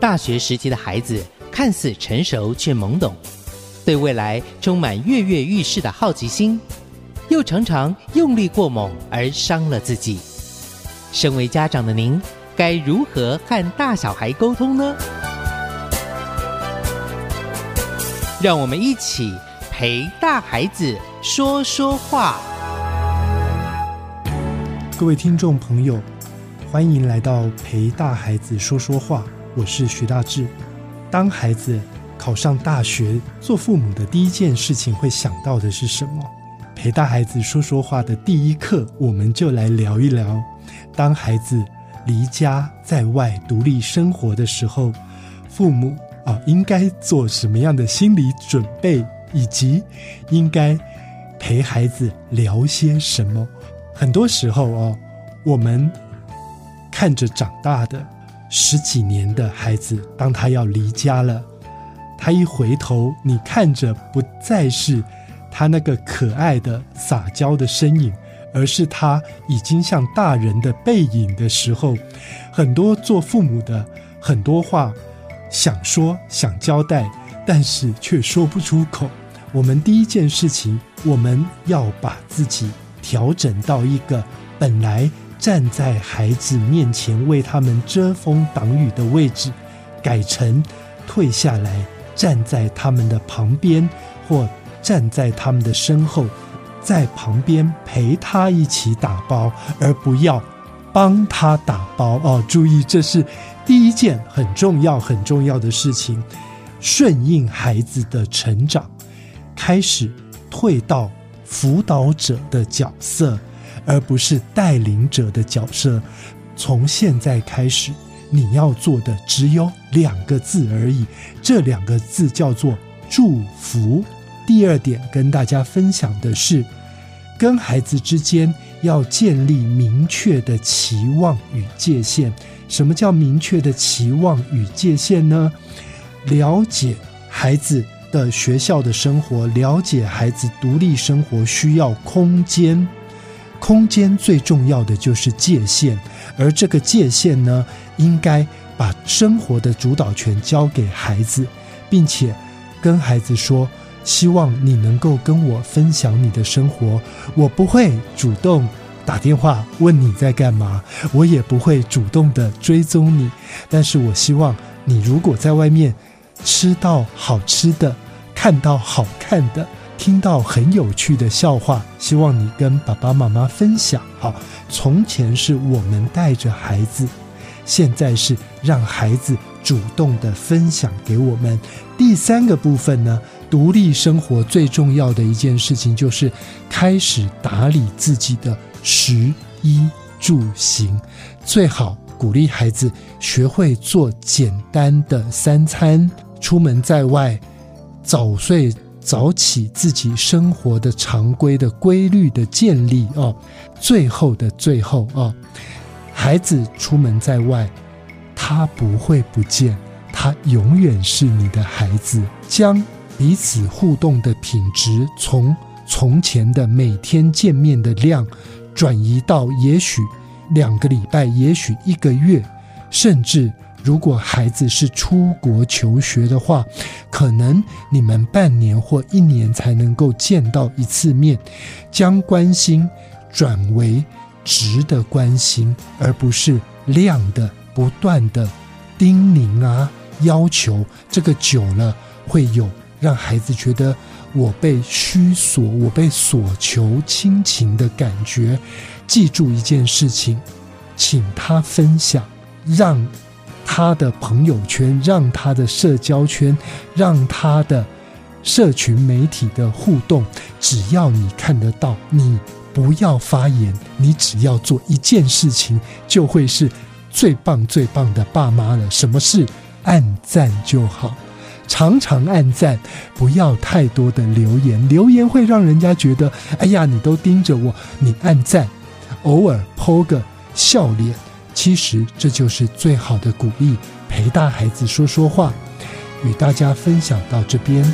大学时期的孩子看似成熟却懵懂，对未来充满跃跃欲试的好奇心，又常常用力过猛而伤了自己。身为家长的您，该如何和大小孩沟通呢？让我们一起陪大孩子说说话。各位听众朋友，欢迎来到陪大孩子说说话。我是徐大志。当孩子考上大学，做父母的第一件事情会想到的是什么？陪大孩子说说话的第一课，我们就来聊一聊。当孩子离家在外独立生活的时候，父母啊应该做什么样的心理准备，以及应该陪孩子聊些什么？很多时候哦，我们看着长大的十几年的孩子，当他要离家了，他一回头，你看着不再是他那个可爱的撒娇的身影，而是他已经像大人的背影的时候，很多做父母的很多话想说想交代，但是却说不出口。我们第一件事情，我们要把自己。调整到一个本来站在孩子面前为他们遮风挡雨的位置，改成退下来站在他们的旁边，或站在他们的身后，在旁边陪他一起打包，而不要帮他打包哦。注意，这是第一件很重要很重要的事情。顺应孩子的成长，开始退到。辅导者的角色，而不是带领者的角色。从现在开始，你要做的只有两个字而已，这两个字叫做祝福。第二点跟大家分享的是，跟孩子之间要建立明确的期望与界限。什么叫明确的期望与界限呢？了解孩子。的学校的生活，了解孩子独立生活需要空间，空间最重要的就是界限，而这个界限呢，应该把生活的主导权交给孩子，并且跟孩子说，希望你能够跟我分享你的生活，我不会主动打电话问你在干嘛，我也不会主动的追踪你，但是我希望你如果在外面。吃到好吃的，看到好看的，听到很有趣的笑话，希望你跟爸爸妈妈分享。好，从前是我们带着孩子，现在是让孩子主动的分享给我们。第三个部分呢，独立生活最重要的一件事情就是开始打理自己的食衣住行，最好鼓励孩子学会做简单的三餐。出门在外，早睡早起，自己生活的常规的规律的建立哦。最后的最后哦，孩子出门在外，他不会不见，他永远是你的孩子。将彼此互动的品质从从前的每天见面的量，转移到也许两个礼拜，也许一个月，甚至。如果孩子是出国求学的话，可能你们半年或一年才能够见到一次面，将关心转为值得关心，而不是量的不断的叮咛啊要求。这个久了会有让孩子觉得我被需索、我被索求亲情的感觉。记住一件事情，请他分享，让。他的朋友圈，让他的社交圈，让他的社群媒体的互动，只要你看得到，你不要发言，你只要做一件事情，就会是最棒最棒的爸妈了。什么事？按赞就好，常常按赞，不要太多的留言，留言会让人家觉得，哎呀，你都盯着我，你按赞，偶尔 po 个笑脸。其实这就是最好的鼓励，陪大孩子说说话，与大家分享到这边。